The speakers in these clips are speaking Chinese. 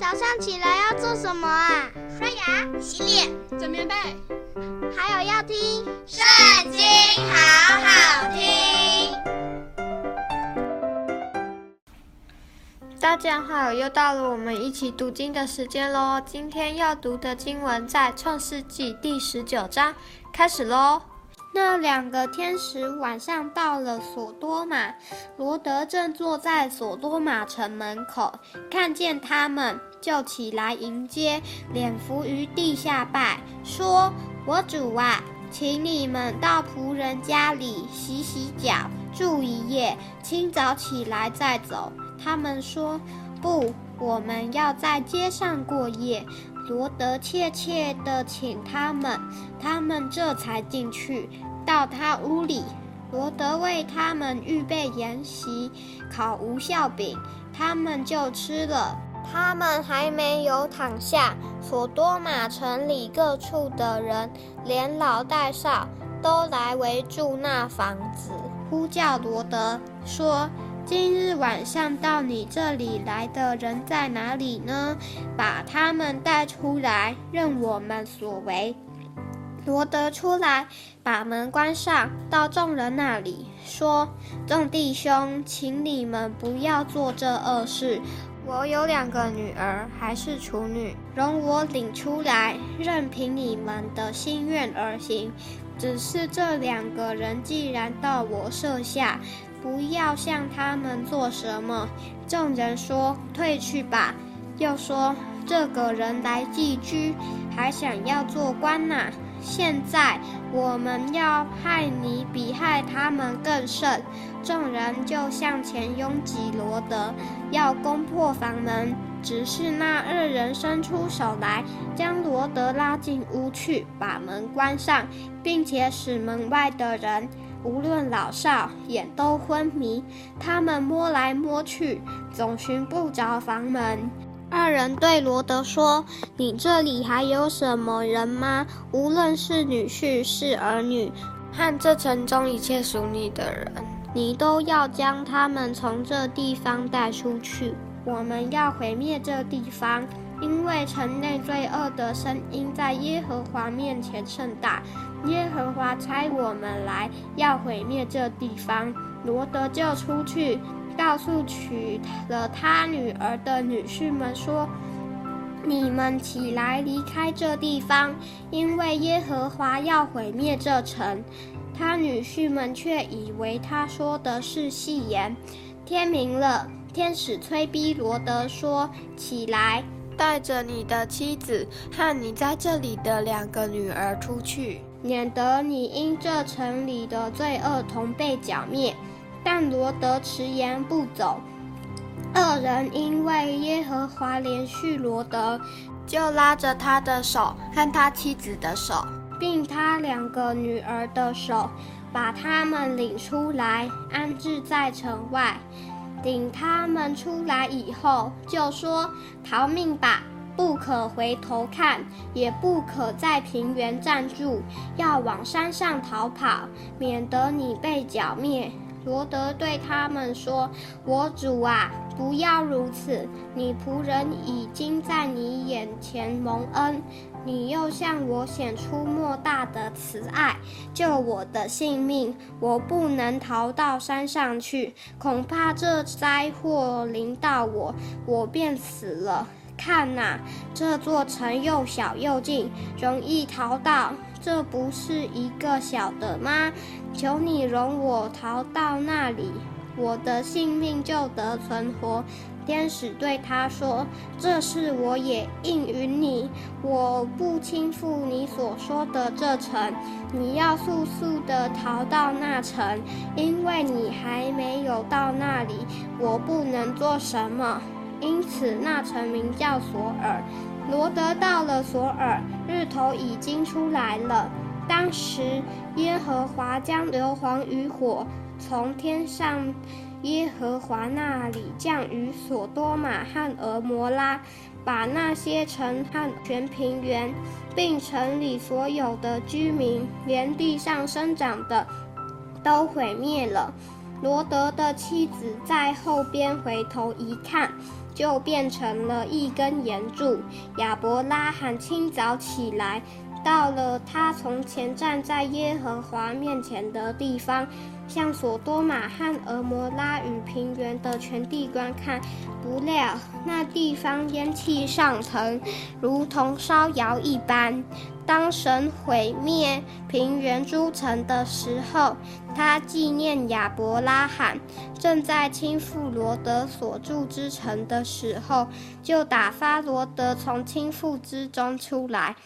早上起来要做什么啊？刷牙、洗脸、整棉被，还有要听《圣经》，好好听。大家好，又到了我们一起读经的时间喽。今天要读的经文在《创世纪》第十九章，开始喽。那两个天使晚上到了所多玛，罗德正坐在所多玛城门口，看见他们，就起来迎接，脸伏于地下拜，说：“我主啊，请你们到仆人家里洗洗脚，住一夜，清早起来再走。”他们说：“不，我们要在街上过夜。”罗德怯怯地请他们，他们这才进去，到他屋里。罗德为他们预备筵席，烤无效饼，他们就吃了。他们还没有躺下，索多玛城里各处的人，连老带少，都来围住那房子，呼叫罗德，说。今日晚上到你这里来的人在哪里呢？把他们带出来，任我们所为。罗德出来，把门关上，到众人那里说：“众弟兄，请你们不要做这恶事。我有两个女儿，还是处女，容我领出来，任凭你们的心愿而行。只是这两个人既然到我舍下。”不要向他们做什么。众人说：“退去吧。”又说：“这个人来寄居，还想要做官呢。现在我们要害你，比害他们更甚。”众人就向前拥挤罗德，要攻破房门。只是那二人伸出手来，将罗德拉进屋去，把门关上，并且使门外的人。无论老少，眼都昏迷。他们摸来摸去，总寻不着房门。二人对罗德说：“你这里还有什么人吗？无论是女婿是儿女，和这城中一切属你的人，你都要将他们从这地方带出去。我们要毁灭这地方。”因为城内罪恶的声音在耶和华面前甚大，耶和华差我们来要毁灭这地方。罗德就出去，告诉娶了他女儿的女婿们说：“你们起来离开这地方，因为耶和华要毁灭这城。”他女婿们却以为他说的是戏言。天明了，天使催逼罗德说：“起来。”带着你的妻子和你在这里的两个女儿出去，免得你因这城里的罪恶同被剿灭。但罗德迟延不走。二人因为耶和华怜恤罗德，就拉着他的手和他妻子的手，并他两个女儿的手，把他们领出来，安置在城外。领他们出来以后，就说：“逃命吧，不可回头看，也不可在平原站住，要往山上逃跑，免得你被剿灭。”罗德对他们说：“我主啊，不要如此，你仆人已经在你眼前蒙恩。”你又向我显出莫大的慈爱，救我的性命。我不能逃到山上去，恐怕这灾祸临到我，我便死了。看呐，这座城又小又近，容易逃到，这不是一个小的吗？求你容我逃到那里，我的性命就得存活。天使对他说：“这事我也应允你，我不轻负你所说的这城。你要速速的逃到那城，因为你还没有到那里，我不能做什么。因此，那城名叫索尔。罗德到了索尔，日头已经出来了。当时，耶和华将硫磺与火从天上。”耶和华那里降于所多玛和蛾摩拉，把那些城和全平原，并城里所有的居民，连地上生长的，都毁灭了。罗德的妻子在后边回头一看，就变成了一根圆柱。亚伯拉罕清早起来，到了他从前站在耶和华面前的地方，向所多玛和蛾摩拉与平原的全地观看。不料那地方烟气上腾，如同烧窑一般。当神毁灭平原诸城的时候，他纪念亚伯拉罕，正在倾覆罗得所住之城的时候，就打发罗得从倾覆之中出来。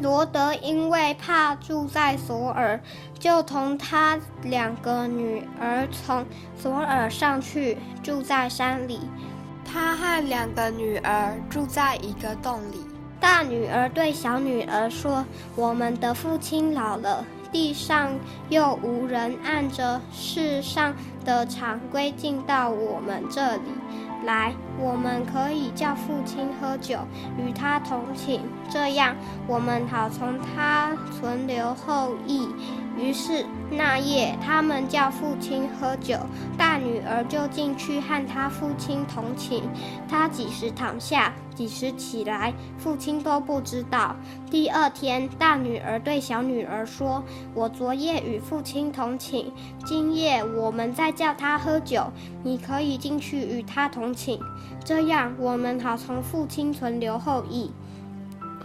罗德因为怕住在索尔，就同他两个女儿从索尔上去，住在山里。他和两个女儿住在一个洞里。大女儿对小女儿说：“我们的父亲老了，地上又无人按着世上的常规进到我们这里来，我们可以叫父亲喝酒，与他同寝，这样我们好从他存留后裔。”于是那夜，他们叫父亲喝酒，大女儿就进去和他父亲同寝。他几时躺下，几时起来，父亲都不知道。第二天，大女儿对小女儿说：“我昨夜与父亲同寝，今夜我们再叫他喝酒，你可以进去与他同寝，这样我们好从父亲存留后裔。”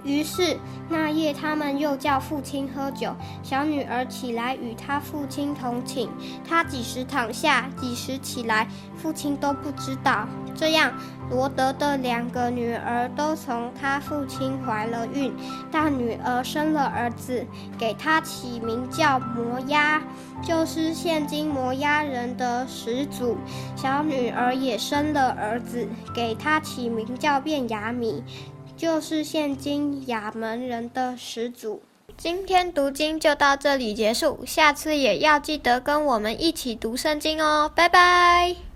于是那夜，他们又叫父亲喝酒。小女儿起来与他父亲同寝，她几时躺下，几时起来，父亲都不知道。这样，罗德的两个女儿都从他父亲怀了孕。大女儿生了儿子，给他起名叫摩押，就是现今摩押人的始祖。小女儿也生了儿子，给他起名叫便雅米。就是现今亚门人的始祖。今天读经就到这里结束，下次也要记得跟我们一起读圣经哦，拜拜。